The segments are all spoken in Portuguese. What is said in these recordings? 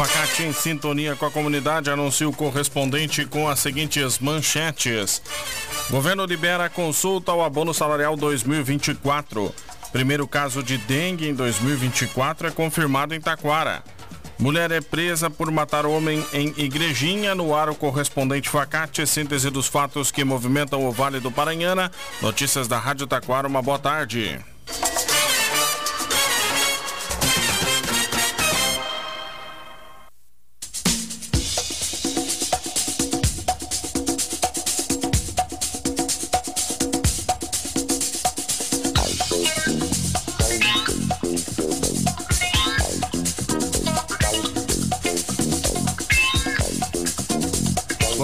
Facate em sintonia com a comunidade anuncia o correspondente com as seguintes manchetes. Governo libera consulta ao abono salarial 2024. Primeiro caso de dengue em 2024 é confirmado em Taquara. Mulher é presa por matar homem em Igrejinha, no ar o correspondente Facate, síntese dos fatos que movimentam o Vale do Paranhana. Notícias da Rádio Taquara, uma boa tarde.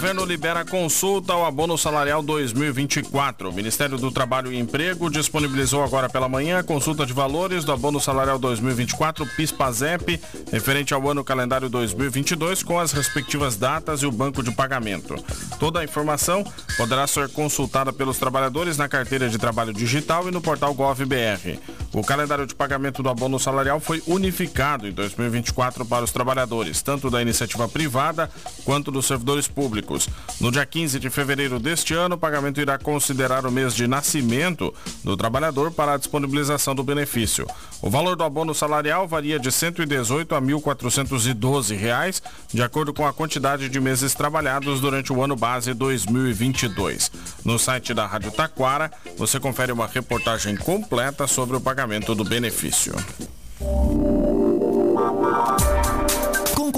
Governo libera consulta ao abono salarial 2024. O Ministério do Trabalho e Emprego disponibilizou agora pela manhã a consulta de valores do abono salarial 2024 PIS/PASEP, referente ao ano calendário 2022, com as respectivas datas e o banco de pagamento. Toda a informação poderá ser consultada pelos trabalhadores na carteira de trabalho digital e no portal GovBR. O calendário de pagamento do abono salarial foi unificado em 2024 para os trabalhadores, tanto da iniciativa privada quanto dos servidores públicos. No dia 15 de fevereiro deste ano, o pagamento irá considerar o mês de nascimento do trabalhador para a disponibilização do benefício. O valor do abono salarial varia de R$ 118 a 1.412 reais, de acordo com a quantidade de meses trabalhados durante o ano base 2022. No site da Rádio Taquara, você confere uma reportagem completa sobre o pagamento do benefício.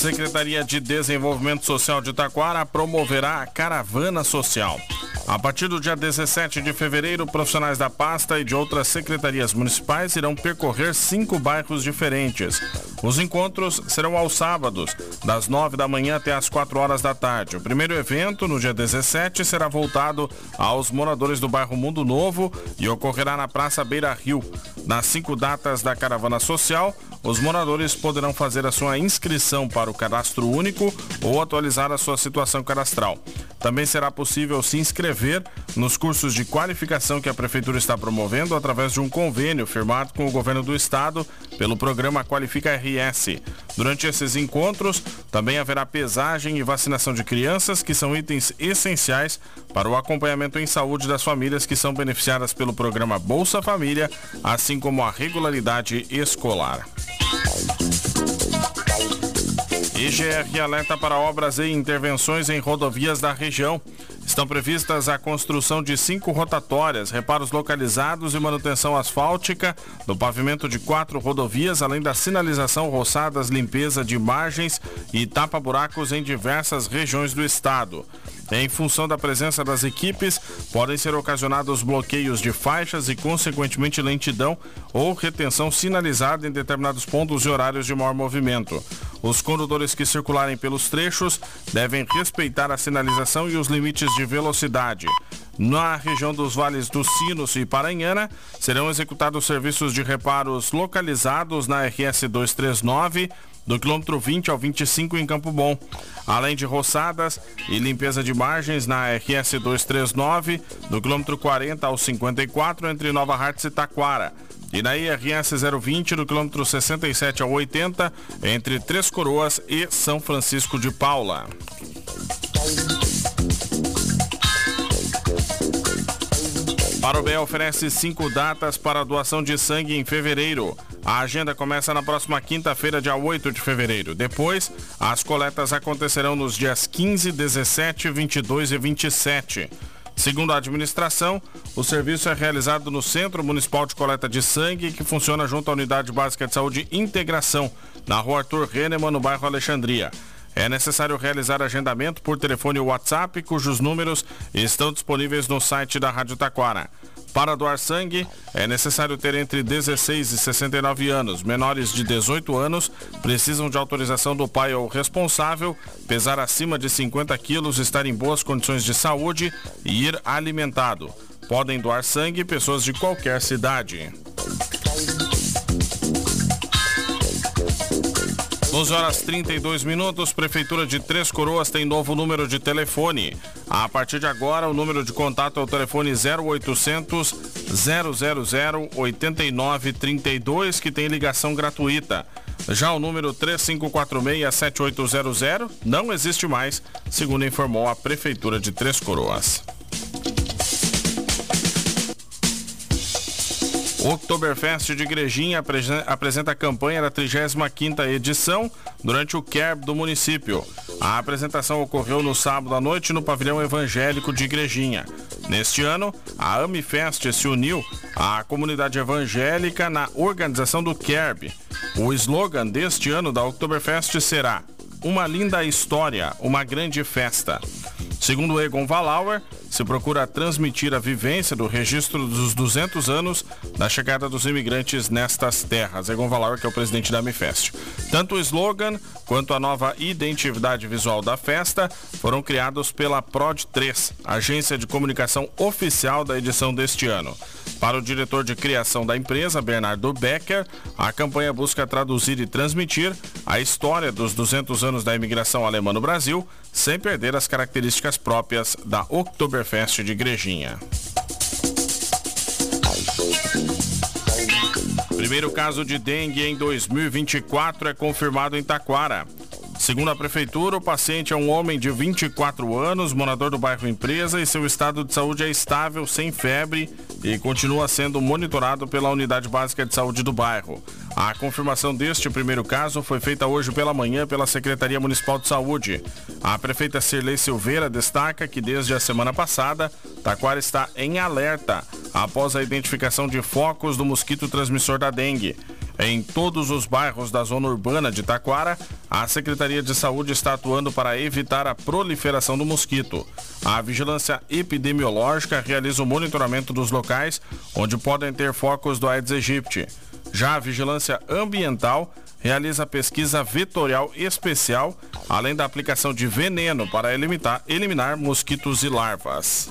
Secretaria de Desenvolvimento Social de Taquara promoverá a Caravana Social. A partir do dia 17 de fevereiro, profissionais da pasta e de outras secretarias municipais irão percorrer cinco bairros diferentes. Os encontros serão aos sábados, das 9 da manhã até as 4 horas da tarde. O primeiro evento, no dia 17, será voltado aos moradores do bairro Mundo Novo e ocorrerá na Praça Beira Rio. Nas cinco datas da caravana social, os moradores poderão fazer a sua inscrição para o cadastro único ou atualizar a sua situação cadastral. Também será possível se inscrever nos cursos de qualificação que a Prefeitura está promovendo através de um convênio firmado com o governo do estado pelo programa Qualifica RS. Durante esses encontros, também haverá pesagem e vacinação de crianças, que são itens essenciais para o acompanhamento em saúde das famílias que são beneficiadas pelo programa Bolsa Família, assim como a regularidade escolar. IGR alerta para obras e intervenções em rodovias da região. Estão previstas a construção de cinco rotatórias, reparos localizados e manutenção asfáltica do pavimento de quatro rodovias, além da sinalização, roçadas, limpeza de margens e tapa-buracos em diversas regiões do estado. Em função da presença das equipes, podem ser ocasionados bloqueios de faixas e, consequentemente, lentidão ou retenção sinalizada em determinados pontos e horários de maior movimento. Os condutores que circularem pelos trechos devem respeitar a sinalização e os limites de velocidade. Na região dos vales dos Sinos e Paranhana, serão executados serviços de reparos localizados na RS 239 do quilômetro 20 ao 25 em Campo Bom, além de roçadas e limpeza de margens na RS 239 do quilômetro 40 ao 54 entre Nova Hartz e Taquara. E na IRS 020 do quilômetro 67 ao 80 entre Três Coroas e São Francisco de Paula. Parobé oferece cinco datas para doação de sangue em fevereiro. A agenda começa na próxima quinta-feira, dia 8 de fevereiro. Depois, as coletas acontecerão nos dias 15, 17, 22 e 27. Segundo a administração, o serviço é realizado no Centro Municipal de Coleta de Sangue, que funciona junto à Unidade Básica de Saúde Integração, na rua Arthur Rennemann, no bairro Alexandria. é necessário realizar agendamento por telefone WhatsApp, cujos números estão disponíveis no site da Rádio Taquara. Para doar sangue, é necessário ter entre 16 e 69 anos. Menores de 18 anos precisam de autorização do pai ou responsável, pesar acima de 50 quilos, estar em boas condições de saúde e ir alimentado. Podem doar sangue pessoas de qualquer cidade. 12 horas 32 minutos, Prefeitura de Três Coroas tem novo número de telefone. A partir de agora, o número de contato é o telefone 0800 000 8932, que tem ligação gratuita. Já o número 3546-7800 não existe mais, segundo informou a Prefeitura de Três Coroas. O Oktoberfest de Igrejinha apresenta a campanha da 35ª edição durante o CERB do município. A apresentação ocorreu no sábado à noite no pavilhão evangélico de Igrejinha. Neste ano, a Amifest se uniu à comunidade evangélica na organização do CERB. O slogan deste ano da Oktoberfest será Uma linda história, uma grande festa. Segundo Egon Valauer, se procura transmitir a vivência do registro dos 200 anos da chegada dos imigrantes nestas terras. Egon Valauer, que é o presidente da Mifest. Tanto o slogan quanto a nova identidade visual da festa foram criados pela Prod 3, agência de comunicação oficial da edição deste ano. Para o diretor de criação da empresa, Bernardo Becker, a campanha busca traduzir e transmitir a história dos 200 anos da imigração alemã no Brasil, sem perder as características próprias da Oktoberfest de Igrejinha. Primeiro caso de dengue em 2024 é confirmado em Taquara. Segundo a prefeitura, o paciente é um homem de 24 anos, morador do bairro Empresa e seu estado de saúde é estável, sem febre e continua sendo monitorado pela Unidade Básica de Saúde do bairro. A confirmação deste primeiro caso foi feita hoje pela manhã pela Secretaria Municipal de Saúde. A prefeita Cirlei Silveira destaca que desde a semana passada, Taquara está em alerta após a identificação de focos do mosquito transmissor da dengue. Em todos os bairros da zona urbana de Taquara, a Secretaria de Saúde está atuando para evitar a proliferação do mosquito. A vigilância epidemiológica realiza o monitoramento dos locais onde podem ter focos do Aedes aegypti. Já a vigilância ambiental realiza pesquisa vetorial especial, além da aplicação de veneno para eliminar, eliminar mosquitos e larvas.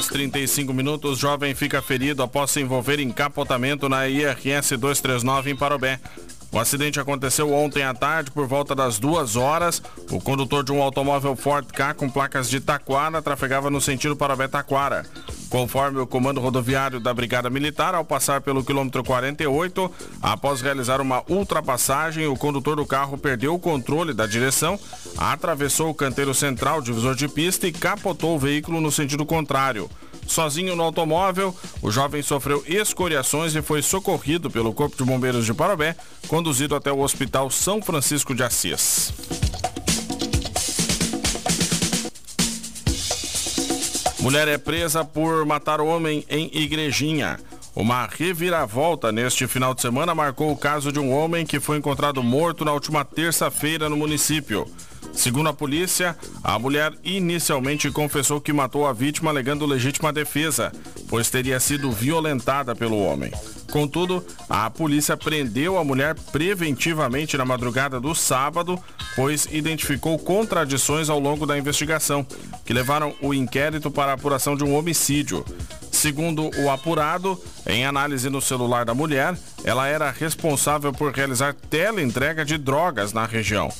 horas 35 minutos, jovem fica ferido após se envolver em capotamento na IRS 239 em Parobé. O acidente aconteceu ontem à tarde por volta das duas horas. O condutor de um automóvel Ford K com placas de Taquara trafegava no sentido Parobé-Taquara. Conforme o comando rodoviário da Brigada Militar, ao passar pelo quilômetro 48, após realizar uma ultrapassagem, o condutor do carro perdeu o controle da direção, atravessou o canteiro central, divisor de pista e capotou o veículo no sentido contrário. Sozinho no automóvel, o jovem sofreu escoriações e foi socorrido pelo Corpo de Bombeiros de Parobé, conduzido até o Hospital São Francisco de Assis. Mulher é presa por matar homem em Igrejinha. Uma reviravolta neste final de semana marcou o caso de um homem que foi encontrado morto na última terça-feira no município. Segundo a polícia, a mulher inicialmente confessou que matou a vítima alegando legítima defesa, pois teria sido violentada pelo homem. Contudo, a polícia prendeu a mulher preventivamente na madrugada do sábado, pois identificou contradições ao longo da investigação, que levaram o inquérito para a apuração de um homicídio. Segundo o apurado, em análise no celular da mulher, ela era responsável por realizar teleentrega de drogas na região.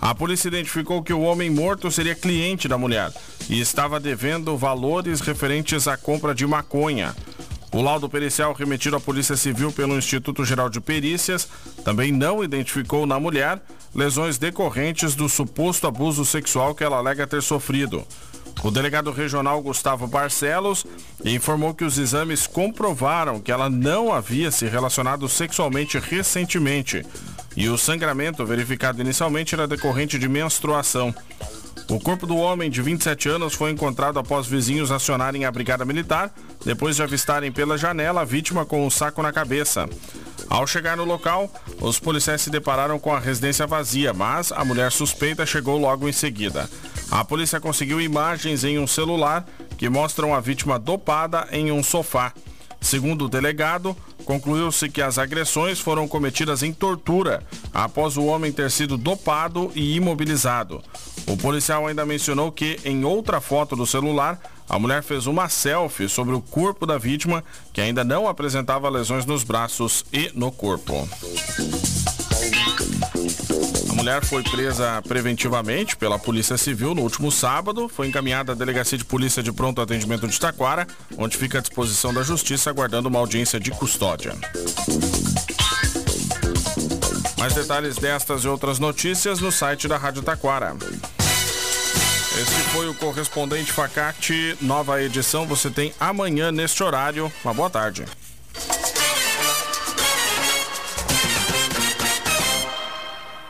A polícia identificou que o homem morto seria cliente da mulher e estava devendo valores referentes à compra de maconha. O laudo pericial remetido à Polícia Civil pelo Instituto Geral de Perícias também não identificou na mulher lesões decorrentes do suposto abuso sexual que ela alega ter sofrido. O delegado regional Gustavo Barcelos informou que os exames comprovaram que ela não havia se relacionado sexualmente recentemente e o sangramento verificado inicialmente era decorrente de menstruação. O corpo do homem de 27 anos foi encontrado após vizinhos acionarem a brigada militar, depois de avistarem pela janela a vítima com um saco na cabeça. Ao chegar no local, os policiais se depararam com a residência vazia, mas a mulher suspeita chegou logo em seguida. A polícia conseguiu imagens em um celular que mostram a vítima dopada em um sofá. Segundo o delegado, concluiu-se que as agressões foram cometidas em tortura após o homem ter sido dopado e imobilizado. O policial ainda mencionou que, em outra foto do celular, a mulher fez uma selfie sobre o corpo da vítima, que ainda não apresentava lesões nos braços e no corpo mulher foi presa preventivamente pela Polícia Civil no último sábado. Foi encaminhada à Delegacia de Polícia de Pronto Atendimento de Taquara, onde fica à disposição da Justiça, aguardando uma audiência de custódia. Mais detalhes destas e outras notícias no site da Rádio Taquara. Este foi o correspondente Facate, nova edição. Você tem amanhã neste horário. Uma boa tarde.